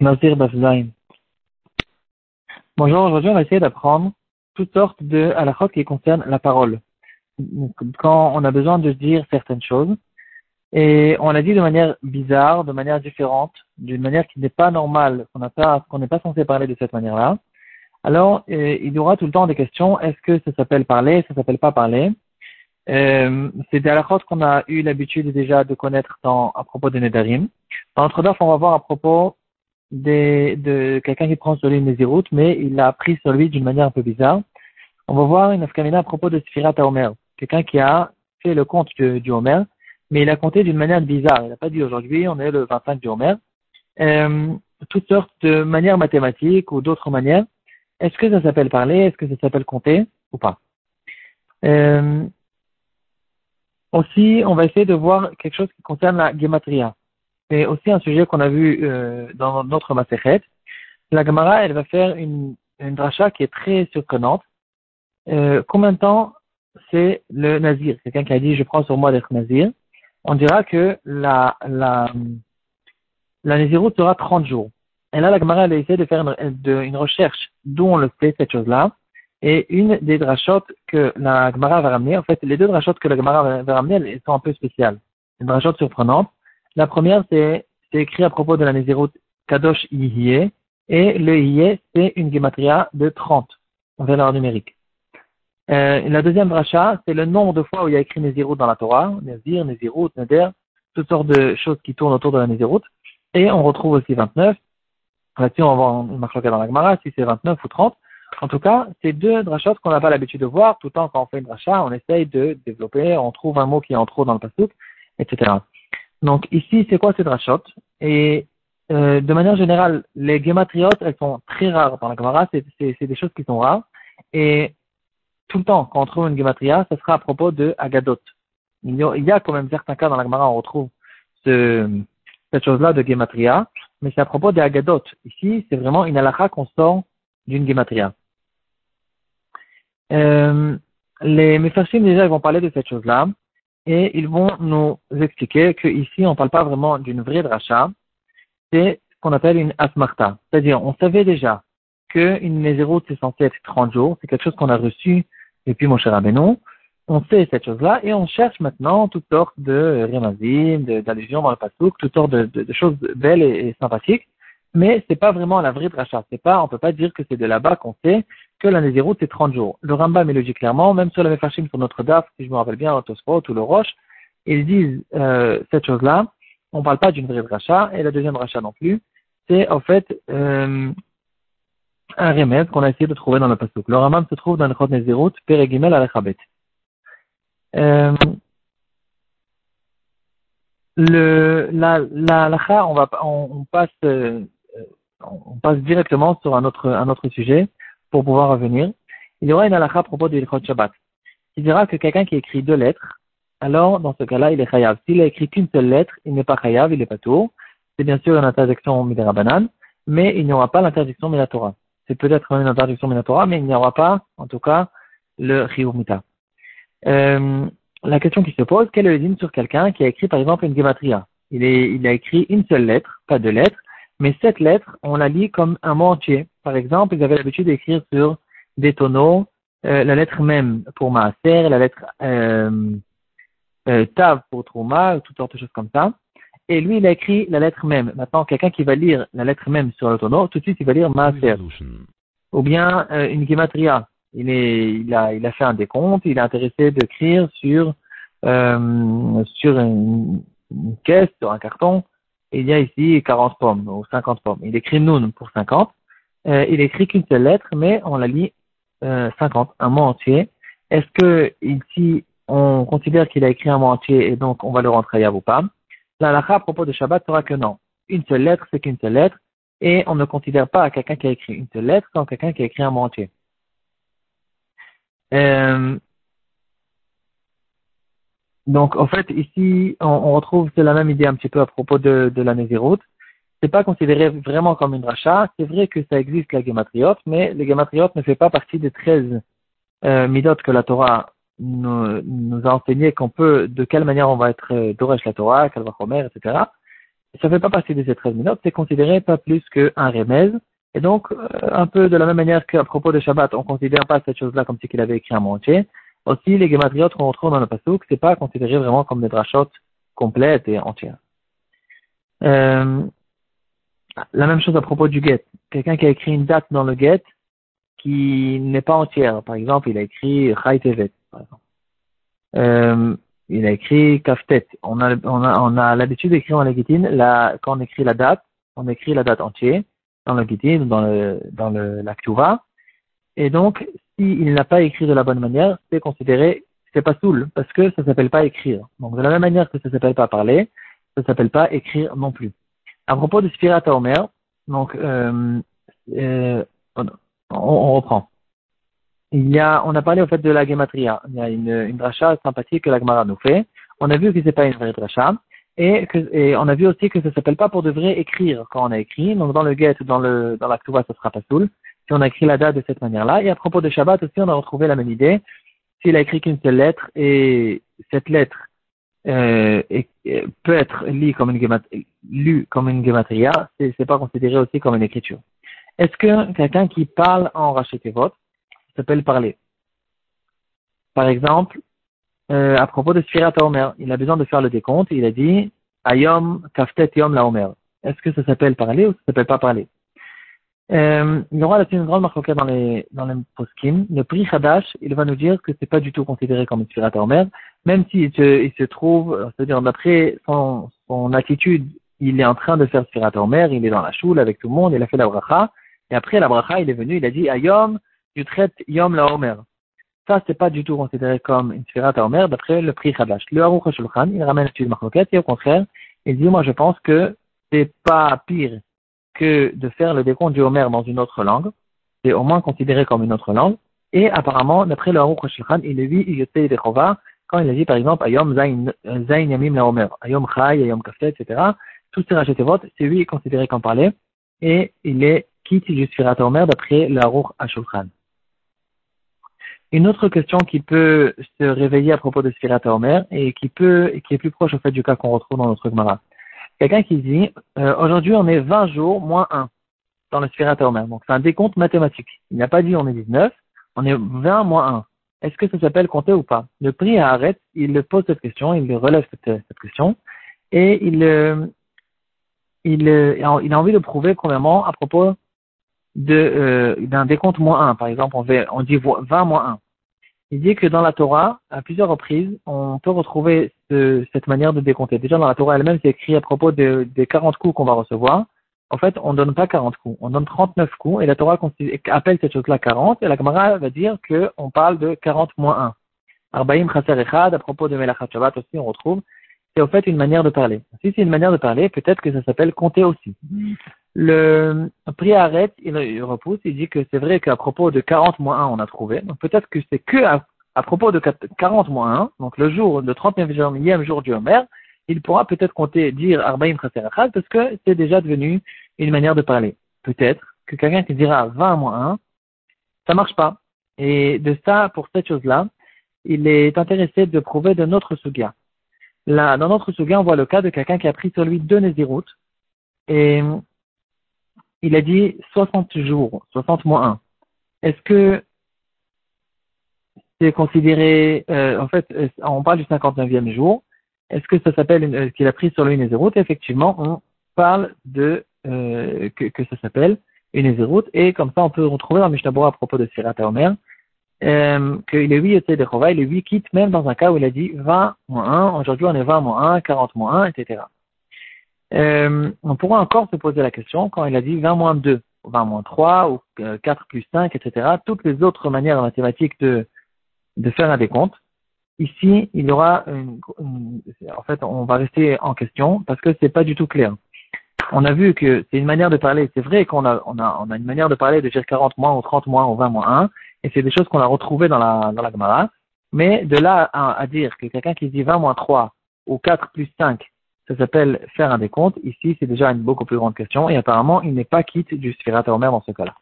Nazir. Bonjour, aujourd'hui on va essayer d'apprendre toutes sortes de halachot qui concernent la parole. Quand on a besoin de dire certaines choses, et on l'a dit de manière bizarre, de manière différente, d'une manière qui n'est pas normale, qu'on n'est pas censé parler de cette manière-là. Alors, euh, il y aura tout le temps des questions. Est-ce que ça s'appelle parler, ça s'appelle pas parler? Euh, C'est des halakhot qu'on a eu l'habitude déjà de connaître à propos des Nedarim. Dans notre offre, on va voir à propos de quelqu'un qui prend sur lui une Nézirut, mais il l'a pris sur lui d'une manière un peu bizarre. On va voir une afkamina à propos de Sfirat Homer. Quelqu'un qui a fait le compte du, du Homer, mais il a compté d'une manière bizarre. Il n'a pas dit aujourd'hui, on est le 25 du Homer. Euh, toutes sortes de manières mathématiques ou d'autres manières. Est-ce que ça s'appelle parler? Est-ce que ça s'appelle compter? Ou pas? Euh, Aussi, on va essayer de voir quelque chose qui concerne la gematria. C'est aussi un sujet qu'on a vu euh, dans notre Masechet. La Gemara, elle va faire une, une dracha qui est très surprenante. Euh, combien de temps c'est le nazir? Quelqu'un qui a dit je prends sur moi d'être nazir. On dira que la la la naziroute sera 30 jours. Et là, la Gemara, elle a essayé de faire une, une recherche d'où on le fait, cette chose-là. Et une des drachotes que la Gemara va ramener, en fait, les deux drachotes que la Gemara va ramener, elles sont un peu spéciales. Une drachote surprenante. La première, c'est écrit à propos de la Nézirut Kadosh Yihye, et le Yihye, c'est une gematria de 30 en valeur numérique. Euh, la deuxième dracha, c'est le nombre de fois où il y a écrit Nézirut dans la Torah, Nézir, Nézirut, Neder, toutes sortes de choses qui tournent autour de la Nézirut. Et on retrouve aussi 29. Là-dessus, on va une marque dans la Gemara, si c'est 29 ou 30. En tout cas, c'est deux drachot qu'on n'a pas l'habitude de voir. Tout le temps, quand on fait une dracha, on essaye de développer, on trouve un mot qui est en trop dans le pasuk, etc. Donc ici, c'est quoi ces drachot Et euh, de manière générale, les gematriotes, elles sont très rares dans la Gemara, c'est des choses qui sont rares. Et tout le temps, quand on trouve une gematria, ce sera à propos de Agadot. Il y a, quand même certains cas dans la Gemara, on retrouve ce, cette chose-là de gematria, mais c'est à propos des Agadot. Ici, c'est vraiment une halakha qu'on sort d'une gematria. Euh, les Mefarshim, déjà, ils vont parler de cette chose-là et ils vont nous expliquer qu'ici, on ne parle pas vraiment d'une vraie dracha, c'est ce qu'on appelle une asmarta. C'est-à-dire, on savait déjà qu'une Nézéroute, c'est censé être 30 jours, c'est quelque chose qu'on a reçu depuis mon cher Abénon. On sait cette chose-là et on cherche maintenant toutes sortes de rémazim, d'allusions dans le pasouk, toutes sortes de, choses belles et, sympathiques, mais c'est pas vraiment la vraie dracha. C'est pas, on peut pas dire que c'est de là-bas qu'on sait que la Nézirut c'est 30 jours. Le Rambam dit clairement, même sur le Mefashim, sur notre DAF, si je me rappelle bien, Tosfot ou le Roche, ils disent euh, cette chose-là. On parle pas d'une vraie dracha, et la deuxième dracha non plus. C'est en fait euh, un remède qu'on a essayé de trouver dans le Pasuk. Le Rambam se trouve dans le Chot Nézirut, Peregimel al euh, le, la, la, la on va, on, passe, on passe directement sur un autre, un autre sujet pour pouvoir revenir. Il y aura une halakha à propos du Ilchot Shabbat. Il dira que quelqu'un qui écrit deux lettres, alors dans ce cas-là, il est chayav. S'il a écrit qu'une seule lettre, il n'est pas chayav, il n'est pas tout. C'est bien sûr une interdiction midera banane, mais il n'y aura pas l'interdiction minatora. C'est peut-être une interdiction minatora, mais il n'y aura pas, en tout cas, le chiyuv mita. Euh, la question qui se pose, quel est le sur quelqu'un qui a écrit par exemple une gematria? Il, il a écrit une seule lettre, pas deux lettres, mais cette lettre, on la lit comme un mot entier. Par exemple, ils avaient l'habitude d'écrire sur des tonneaux euh, la lettre même pour maaser, la lettre euh, euh, tav pour trouma, toutes sortes de choses comme ça. Et lui, il a écrit la lettre même. Maintenant, quelqu'un qui va lire la lettre même sur le tonneau, tout de suite, il va lire maaser. Ou bien euh, une gematria. Il, est, il, a, il a fait un décompte, il est intéressé d'écrire sur, euh, sur une, une, caisse, sur un carton, il y a ici 40 pommes ou 50 pommes. Il écrit Noun pour 50. Euh, il écrit qu'une seule lettre, mais on la lit euh, 50, un mot entier. Est-ce que ici, on considère qu'il a écrit un mot entier et donc on va le rentrer à ou pas La lacha à propos de Shabbat sera que non. Une seule lettre, c'est qu'une seule lettre. Et on ne considère pas quelqu'un qui a écrit une seule lettre comme quelqu'un qui a écrit un mot entier. Euh, donc, en fait, ici, on, on retrouve c'est la même idée un petit peu à propos de, de la Nézirut. C'est pas considéré vraiment comme une rachat. C'est vrai que ça existe la gématriote, mais les gématriote ne fait pas partie des 13 euh, midot que la Torah nous, nous a enseigné qu'on peut, de quelle manière on va être euh, Doresh la Torah, va Chomer, etc. ça fait pas partie de ces 13 minutes, c'est considéré pas plus qu'un remez. Et donc, euh, un peu de la même manière qu'à propos de Shabbat, on considère pas cette chose-là comme si qu'il avait écrit un mot entier. Aussi, les gematriotes qu'on retrouve dans le Passouk, c'est pas considéré vraiment comme des drachotes complètes et entières. Euh, la même chose à propos du get. Quelqu'un qui a écrit une date dans le get qui n'est pas entière. Par exemple, il a écrit Chai par exemple. Euh, il a écrit Kaftet. On a, on a, l'habitude d'écrire en Legitin, la, quand on écrit la date, on écrit la date entière dans le Gitin, dans le, dans la Et donc, s'il n'a pas écrit de la bonne manière, c'est considéré, c'est pas soul, parce que ça s'appelle pas écrire. Donc, de la même manière que ça s'appelle pas parler, ça s'appelle pas écrire non plus. À propos de Spirata Omer, donc, euh, euh, on, on, reprend. Il y a, on a parlé au fait de la gematria. Il y a une, une dracha sympathique que la Gemara nous fait. On a vu que c'est pas une vraie dracha. Et, que, et on a vu aussi que ça s'appelle pas pour de vrai écrire quand on a écrit. Donc dans le get, dans le dans la ça sera pas soul. Si on a écrit la date de cette manière-là. Et à propos de Shabbat aussi, on a retrouvé la même idée. S'il a écrit qu'une seule lettre et cette lettre euh, peut être lue comme une gematria, comme c'est pas considéré aussi comme une écriture. Est-ce que quelqu'un qui parle en votre s'appelle parler? Par exemple, euh, à propos de Sfirat Omer, il a besoin de faire le décompte, il a dit Ayom Kaftet Yom La Omer. Est-ce que ça s'appelle parler ou ça s'appelle pas parler? Euh, Il y aura là une grande marque dans les dans les poskim. Le prix Hadash, il va nous dire que c'est pas du tout considéré comme une Sfirat Omer, même s'il se, il se trouve, c'est-à-dire d'après son, son attitude, il est en train de faire Sfirat Omer, il est dans la choule avec tout le monde, il a fait la bracha, et après la bracha, il est venu, il a dit Ayom, tu traites Yom la Omer. Ça, c'est pas du tout considéré comme une Sfirat Omer d'après le prix Khadash. Le Aruch HaShulchan, il ramène l'étude Marloket et au contraire, il dit Moi, je pense que c'est pas pire que de faire le décompte du Omer dans une autre langue. C'est au moins considéré comme une autre langue. Et apparemment, d'après le Aruch HaShulchan, il est vu Yotei Dechova quand il a dit par exemple Ayom Zain Yamim la Omer, Ayom Chai, Ayom Kaftet, etc. Tous ces votes, c'est lui considéré comme parler et il est quitte du Sfirat Omer d'après la Ruch Ashulchan. Une autre question qui peut se réveiller à propos de Sfirat Omer et qui peut, qui est plus proche au fait du cas qu'on retrouve dans notre Gemara. Quelqu'un qui dit, euh, aujourd'hui on est 20 jours moins 1 dans le Omer. Donc c'est un décompte mathématique. Il n'a pas dit on est 19, on est 20 moins 1. Est-ce que ça s'appelle compter ou pas? Le prix arrête, il pose cette question, il relève cette, question et il, euh, il, euh, il a envie de prouver premièrement à propos de, euh, d'un décompte moins 1. Par exemple, on dit 20 moins 1. Il dit que dans la Torah, à plusieurs reprises, on peut retrouver cette manière de décompter. Déjà, dans la Torah elle-même, c'est écrit à propos de, des 40 coups qu'on va recevoir. En fait, on donne pas 40 coups, on donne 39 coups, et la Torah appelle cette chose-là 40, et la Gemara va dire qu'on parle de 40 moins 1. Arbaim Chaser Echad, à propos de Melachat Shabbat aussi, on retrouve, c'est au fait une manière de parler. Si c'est une manière de parler, peut-être que ça s'appelle compter aussi. Le prix arrête, il, repousse, il dit que c'est vrai qu'à propos de 40 moins 1, on a trouvé. Donc peut-être que c'est que à, propos de 40 moins 1, donc le jour, le 39e jour du Homer, il pourra peut-être compter, dire Arbaim Chaser parce que c'est déjà devenu une manière de parler. Peut-être que quelqu'un qui dira 20 moins 1, ça marche pas. Et de ça, pour cette chose-là, il est intéressé de prouver de notre sugia. Là, dans notre sugia, on voit le cas de quelqu'un qui a pris sur lui deux Nézirut, et il a dit 60 jours, 60 moins 1. Est-ce que c'est considéré, euh, en fait, euh, on parle du 59e jour, est-ce que ça s'appelle euh, qu'il a pris sur lui une Nézirut Effectivement, on parle de euh, que, que, ça s'appelle une Nézirut, et comme ça on peut retrouver dans Mishnah à propos de Sirat Omer, euh, qu'il est 8 était de il est 8 quitte même dans un cas où il a dit 20 moins 1, aujourd'hui on est 20 moins 1, 40 moins 1, etc. Euh, on pourra encore se poser la question quand il a dit 20 moins 2, 20 moins 3, ou 4 euh, plus 5, etc. Toutes les autres manières mathématiques de, de faire un décompte. Ici, il y aura une, en fait, on va rester en question parce que c'est pas du tout clair. On a vu que c'est une manière de parler. C'est vrai qu'on a, on a, on a une manière de parler de dire 40 moins ou 30 moins ou 20 moins 1. Et c'est des choses qu'on a retrouvées dans la, dans la Gemara. Mais de là à, à dire que quelqu'un qui dit 20 moins 3 ou 4 plus 5 ça s'appelle faire un décompte. Ici, c'est déjà une beaucoup plus grande question et apparemment, il n'est pas quitte du Sfirat Omer dans ce cas-là.